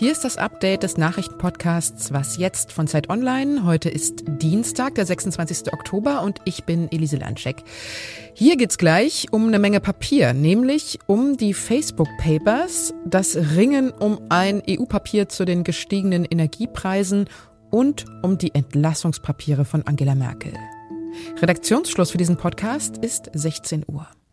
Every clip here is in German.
Hier ist das Update des Nachrichtenpodcasts Was jetzt von Zeit Online. Heute ist Dienstag, der 26. Oktober und ich bin Elise Landscheck. Hier geht's gleich um eine Menge Papier, nämlich um die Facebook Papers, das Ringen um ein EU-Papier zu den gestiegenen Energiepreisen und um die Entlassungspapiere von Angela Merkel. Redaktionsschluss für diesen Podcast ist 16 Uhr.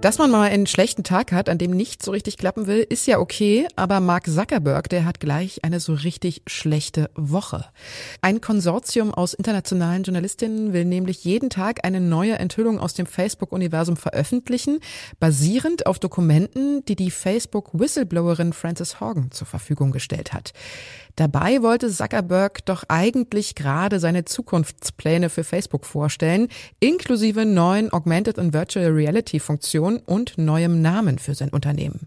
Dass man mal einen schlechten Tag hat, an dem nichts so richtig klappen will, ist ja okay, aber Mark Zuckerberg, der hat gleich eine so richtig schlechte Woche. Ein Konsortium aus internationalen Journalistinnen will nämlich jeden Tag eine neue Enthüllung aus dem Facebook-Universum veröffentlichen, basierend auf Dokumenten, die die Facebook-Whistleblowerin Frances Horgan zur Verfügung gestellt hat. Dabei wollte Zuckerberg doch eigentlich gerade seine Zukunftspläne für Facebook vorstellen, inklusive neuen Augmented und Virtual Reality Funktionen und neuem Namen für sein Unternehmen.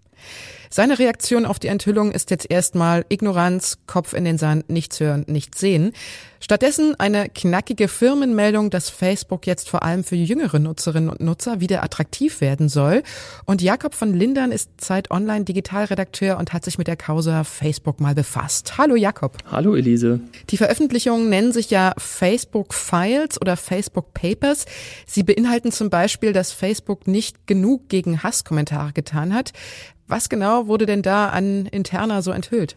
Seine Reaktion auf die Enthüllung ist jetzt erstmal Ignoranz, Kopf in den Sand, nichts hören, nichts sehen. Stattdessen eine knackige Firmenmeldung, dass Facebook jetzt vor allem für jüngere Nutzerinnen und Nutzer wieder attraktiv werden soll. Und Jakob von Lindern ist Zeit Online Digitalredakteur und hat sich mit der Causa Facebook mal befasst. Hallo Jakob. Hallo Elise. Die Veröffentlichungen nennen sich ja Facebook Files oder Facebook Papers. Sie beinhalten zum Beispiel, dass Facebook nicht genug gegen Hasskommentare getan hat. Was genau wurde denn da an Interna so enthüllt?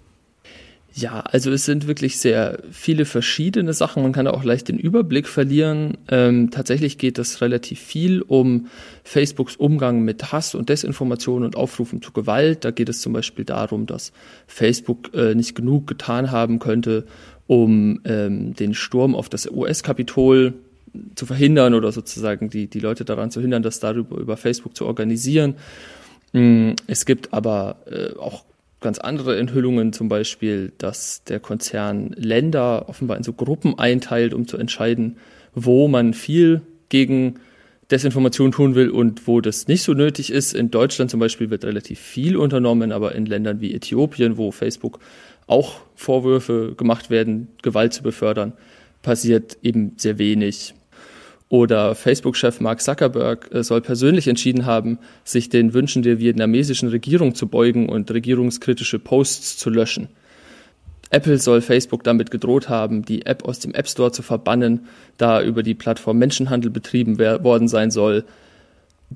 Ja, also es sind wirklich sehr viele verschiedene Sachen. Man kann da auch leicht den Überblick verlieren. Ähm, tatsächlich geht es relativ viel um Facebooks Umgang mit Hass und Desinformation und Aufrufen zu Gewalt. Da geht es zum Beispiel darum, dass Facebook äh, nicht genug getan haben könnte, um ähm, den Sturm auf das US-Kapitol zu verhindern oder sozusagen die, die Leute daran zu hindern, das darüber über Facebook zu organisieren. Mm, es gibt aber äh, auch ganz andere Enthüllungen, zum Beispiel, dass der Konzern Länder offenbar in so Gruppen einteilt, um zu entscheiden, wo man viel gegen Desinformation tun will und wo das nicht so nötig ist. In Deutschland zum Beispiel wird relativ viel unternommen, aber in Ländern wie Äthiopien, wo Facebook auch Vorwürfe gemacht werden, Gewalt zu befördern, passiert eben sehr wenig. Oder Facebook-Chef Mark Zuckerberg äh, soll persönlich entschieden haben, sich den Wünschen der vietnamesischen Regierung zu beugen und regierungskritische Posts zu löschen. Apple soll Facebook damit gedroht haben, die App aus dem App Store zu verbannen, da über die Plattform Menschenhandel betrieben worden sein soll.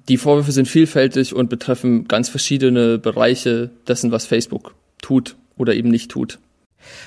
Die Vorwürfe sind vielfältig und betreffen ganz verschiedene Bereiche dessen, was Facebook tut oder eben nicht tut.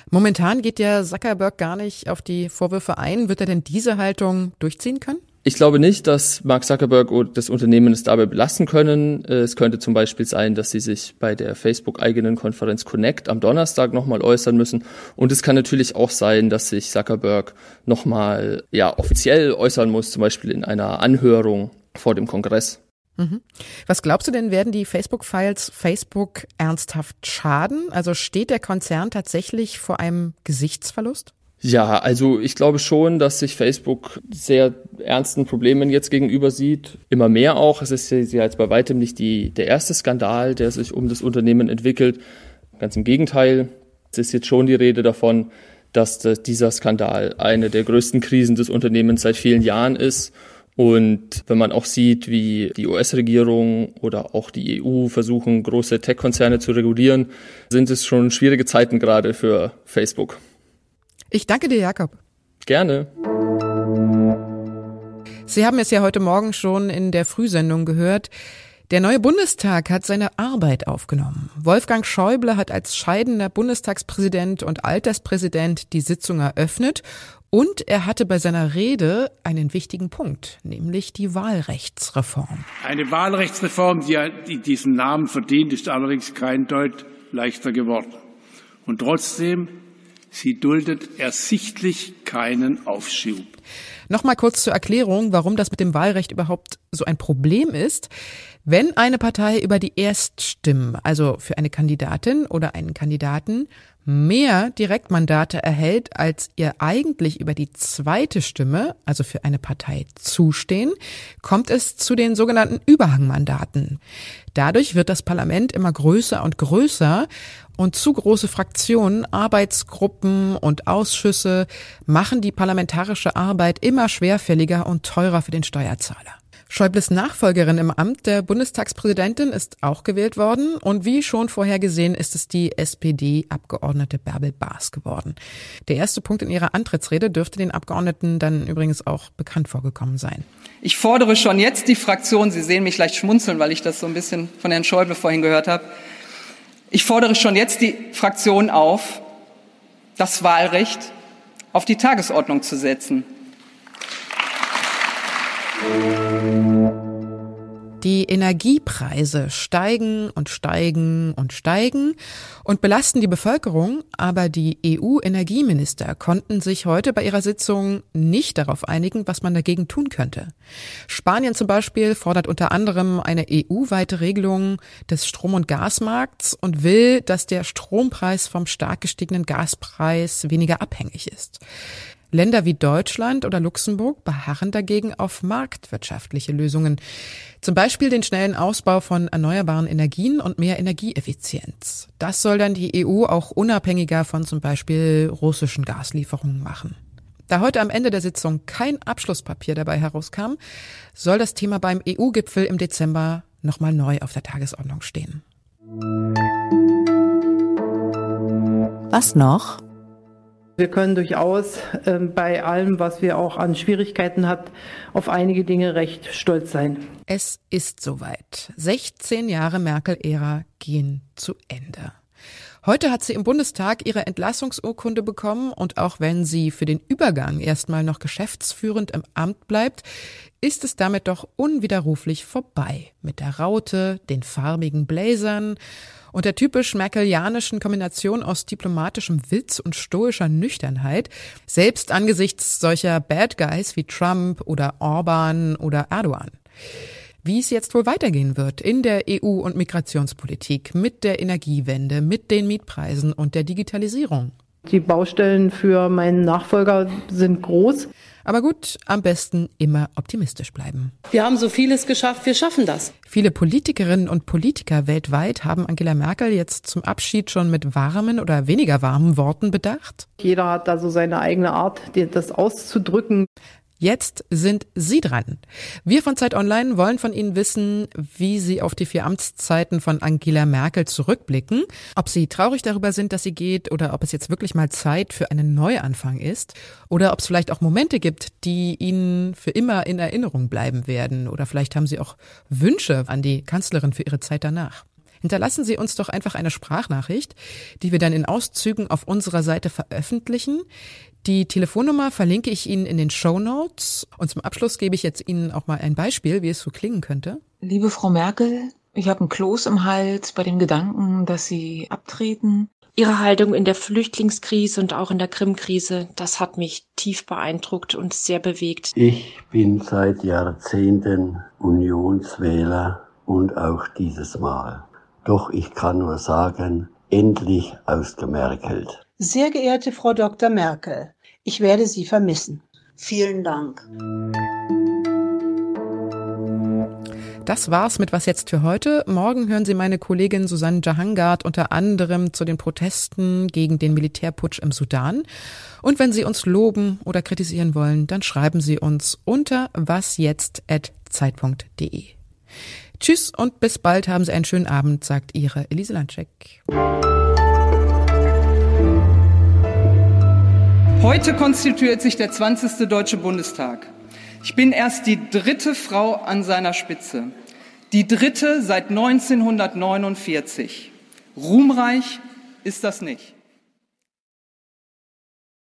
Momentan geht ja Zuckerberg gar nicht auf die Vorwürfe ein. Wird er denn diese Haltung durchziehen können? Ich glaube nicht, dass Mark Zuckerberg und das Unternehmen es dabei belassen können. Es könnte zum Beispiel sein, dass sie sich bei der Facebook-eigenen Konferenz Connect am Donnerstag nochmal äußern müssen. Und es kann natürlich auch sein, dass sich Zuckerberg nochmal ja, offiziell äußern muss, zum Beispiel in einer Anhörung vor dem Kongress. Mhm. Was glaubst du denn, werden die Facebook-Files Facebook ernsthaft schaden? Also steht der Konzern tatsächlich vor einem Gesichtsverlust? Ja, also ich glaube schon, dass sich Facebook sehr ernsten Problemen jetzt gegenüber sieht. Immer mehr auch. Es ist ja jetzt bei weitem nicht die, der erste Skandal, der sich um das Unternehmen entwickelt. Ganz im Gegenteil. Es ist jetzt schon die Rede davon, dass dieser Skandal eine der größten Krisen des Unternehmens seit vielen Jahren ist und wenn man auch sieht, wie die US-Regierung oder auch die EU versuchen, große Tech-Konzerne zu regulieren, sind es schon schwierige Zeiten gerade für Facebook. Ich danke dir, Jakob. Gerne. Sie haben es ja heute Morgen schon in der Frühsendung gehört. Der neue Bundestag hat seine Arbeit aufgenommen. Wolfgang Schäuble hat als scheidender Bundestagspräsident und Alterspräsident die Sitzung eröffnet und er hatte bei seiner Rede einen wichtigen Punkt, nämlich die Wahlrechtsreform. Eine Wahlrechtsreform, die, die diesen Namen verdient, ist allerdings kein Deut leichter geworden. Und trotzdem Sie duldet ersichtlich keinen Aufschub. Nochmal kurz zur Erklärung, warum das mit dem Wahlrecht überhaupt so ein Problem ist. Wenn eine Partei über die Erststimmen, also für eine Kandidatin oder einen Kandidaten, mehr Direktmandate erhält, als ihr eigentlich über die zweite Stimme, also für eine Partei zustehen, kommt es zu den sogenannten Überhangmandaten. Dadurch wird das Parlament immer größer und größer und zu große Fraktionen, Arbeitsgruppen und Ausschüsse machen die parlamentarische Arbeit immer schwerfälliger und teurer für den Steuerzahler. Schäubles Nachfolgerin im Amt der Bundestagspräsidentin ist auch gewählt worden und wie schon vorher gesehen ist es die SPD-Abgeordnete Bärbel Baas geworden. Der erste Punkt in ihrer Antrittsrede dürfte den Abgeordneten dann übrigens auch bekannt vorgekommen sein. Ich fordere schon jetzt die Fraktion, Sie sehen mich leicht schmunzeln, weil ich das so ein bisschen von Herrn Schäuble vorhin gehört habe. Ich fordere schon jetzt die Fraktion auf, das Wahlrecht auf die Tagesordnung zu setzen. Die Energiepreise steigen und steigen und steigen und belasten die Bevölkerung, aber die EU-Energieminister konnten sich heute bei ihrer Sitzung nicht darauf einigen, was man dagegen tun könnte. Spanien zum Beispiel fordert unter anderem eine EU-weite Regelung des Strom- und Gasmarkts und will, dass der Strompreis vom stark gestiegenen Gaspreis weniger abhängig ist. Länder wie Deutschland oder Luxemburg beharren dagegen auf marktwirtschaftliche Lösungen, zum Beispiel den schnellen Ausbau von erneuerbaren Energien und mehr Energieeffizienz. Das soll dann die EU auch unabhängiger von zum Beispiel russischen Gaslieferungen machen. Da heute am Ende der Sitzung kein Abschlusspapier dabei herauskam, soll das Thema beim EU-Gipfel im Dezember nochmal neu auf der Tagesordnung stehen. Was noch? Wir können durchaus äh, bei allem, was wir auch an Schwierigkeiten hat, auf einige Dinge recht stolz sein. Es ist soweit. 16 Jahre Merkel-Ära gehen zu Ende. Heute hat sie im Bundestag ihre Entlassungsurkunde bekommen und auch wenn sie für den Übergang erstmal noch geschäftsführend im Amt bleibt, ist es damit doch unwiderruflich vorbei mit der Raute, den farbigen Bläsern und der typisch merkelianischen Kombination aus diplomatischem Witz und stoischer Nüchternheit, selbst angesichts solcher Bad Guys wie Trump oder Orban oder Erdogan. Wie es jetzt wohl weitergehen wird in der EU- und Migrationspolitik mit der Energiewende, mit den Mietpreisen und der Digitalisierung. Die Baustellen für meinen Nachfolger sind groß. Aber gut, am besten immer optimistisch bleiben. Wir haben so vieles geschafft, wir schaffen das. Viele Politikerinnen und Politiker weltweit haben Angela Merkel jetzt zum Abschied schon mit warmen oder weniger warmen Worten bedacht. Jeder hat da so seine eigene Art, das auszudrücken. Jetzt sind Sie dran. Wir von Zeit Online wollen von Ihnen wissen, wie Sie auf die vier Amtszeiten von Angela Merkel zurückblicken, ob Sie traurig darüber sind, dass sie geht oder ob es jetzt wirklich mal Zeit für einen Neuanfang ist oder ob es vielleicht auch Momente gibt, die Ihnen für immer in Erinnerung bleiben werden oder vielleicht haben Sie auch Wünsche an die Kanzlerin für Ihre Zeit danach. Hinterlassen Sie uns doch einfach eine Sprachnachricht, die wir dann in Auszügen auf unserer Seite veröffentlichen. Die Telefonnummer verlinke ich Ihnen in den Show Notes. Und zum Abschluss gebe ich jetzt Ihnen auch mal ein Beispiel, wie es so klingen könnte. Liebe Frau Merkel, ich habe einen Kloß im Hals bei dem Gedanken, dass Sie abtreten. Ihre Haltung in der Flüchtlingskrise und auch in der Krim-Krise, das hat mich tief beeindruckt und sehr bewegt. Ich bin seit Jahrzehnten Unionswähler und auch dieses Mal. Doch ich kann nur sagen, endlich ausgemerkelt. Sehr geehrte Frau Dr. Merkel, ich werde Sie vermissen. Vielen Dank. Das war's mit Was jetzt für heute. Morgen hören Sie meine Kollegin Susanne Jahangard unter anderem zu den Protesten gegen den Militärputsch im Sudan. Und wenn Sie uns loben oder kritisieren wollen, dann schreiben Sie uns unter wasjetzt.zeit.de. Tschüss und bis bald haben Sie einen schönen Abend, sagt Ihre Elise Landscheck. Heute konstituiert sich der 20. Deutsche Bundestag. Ich bin erst die dritte Frau an seiner Spitze. Die dritte seit 1949. Ruhmreich ist das nicht.